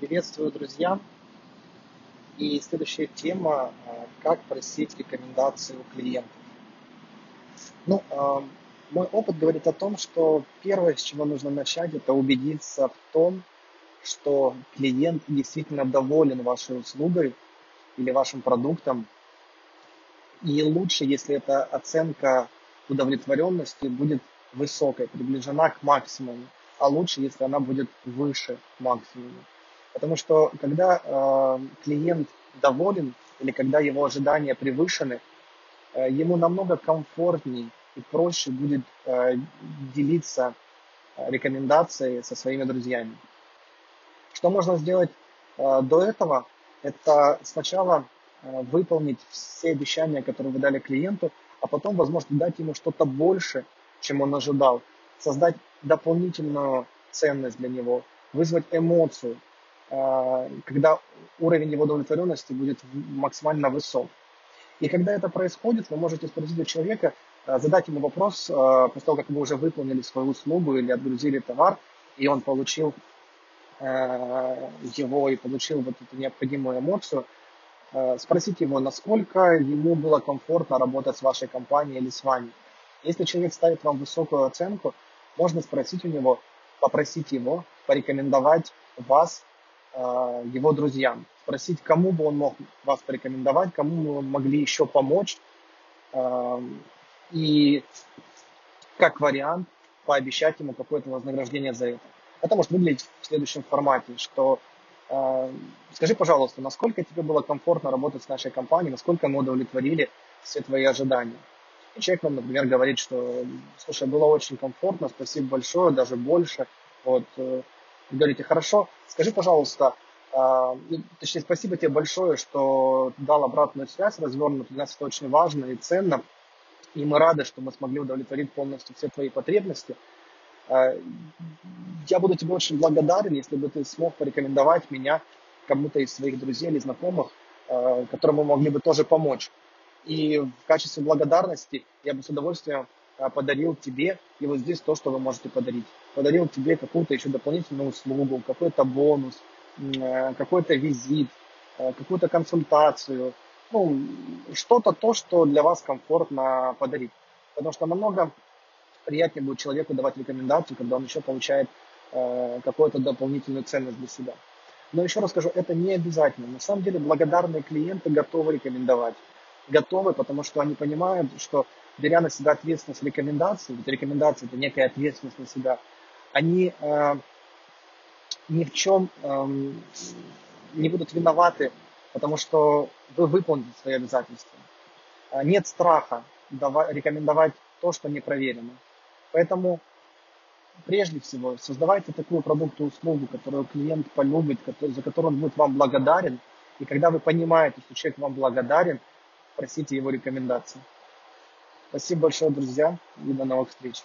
Приветствую, друзья! И следующая тема, а, как просить рекомендации у клиентов. Ну, а, мой опыт говорит о том, что первое, с чего нужно начать, это убедиться в том, что клиент действительно доволен вашей услугой или вашим продуктом. И лучше, если эта оценка удовлетворенности будет высокой, приближена к максимуму, а лучше, если она будет выше максимума. Потому что когда э, клиент доволен или когда его ожидания превышены, э, ему намного комфортней и проще будет э, делиться э, рекомендацией со своими друзьями. Что можно сделать э, до этого? Это сначала э, выполнить все обещания, которые вы дали клиенту, а потом, возможно, дать ему что-то больше, чем он ожидал, создать дополнительную ценность для него, вызвать эмоцию – когда уровень его удовлетворенности будет максимально высок. И когда это происходит, вы можете спросить у человека, а, задать ему вопрос, а, после того, как вы уже выполнили свою услугу или отгрузили товар, и он получил его и получил вот эту необходимую эмоцию, спросите его, насколько ему было комфортно работать с вашей компанией или с вами. Если человек ставит вам высокую оценку, можно спросить у него, попросить его порекомендовать вас Э, его друзьям, спросить, кому бы он мог вас порекомендовать, кому бы вы могли еще помочь. Эм, и как вариант пообещать ему какое-то вознаграждение за это. Это может выглядеть в следующем формате, что э, скажи, пожалуйста, насколько тебе было комфортно работать с нашей компанией, насколько мы удовлетворили все твои ожидания. И человек вам, например, говорит, что, слушай, было очень комфортно, спасибо большое, даже больше. Вот, э, вы говорите, хорошо, скажи, пожалуйста, а, точнее, спасибо тебе большое, что дал обратную связь развернутую. Для нас это очень важно и ценно. И мы рады, что мы смогли удовлетворить полностью все твои потребности. А, я буду тебе очень благодарен, если бы ты смог порекомендовать меня кому-то из своих друзей или знакомых, а, мы могли бы тоже помочь. И в качестве благодарности я бы с удовольствием подарил тебе и вот здесь то, что вы можете подарить подарил тебе какую-то еще дополнительную услугу, какой-то бонус, э, какой-то визит, э, какую-то консультацию, ну, что-то то, что для вас комфортно подарить. Потому что намного приятнее будет человеку давать рекомендацию, когда он еще получает э, какую-то дополнительную ценность для себя. Но еще раз скажу, это не обязательно. На самом деле благодарные клиенты готовы рекомендовать. Готовы, потому что они понимают, что беря на себя ответственность рекомендаций, ведь рекомендация это некая ответственность на себя, они э, ни в чем э, не будут виноваты, потому что вы выполните свои обязательства. Э, нет страха давать, рекомендовать то, что не проверено. Поэтому прежде всего создавайте такую продукт и услугу, которую клиент полюбит, который, за которую он будет вам благодарен. И когда вы понимаете, что человек вам благодарен, просите его рекомендации. Спасибо большое, друзья, и до новых встреч.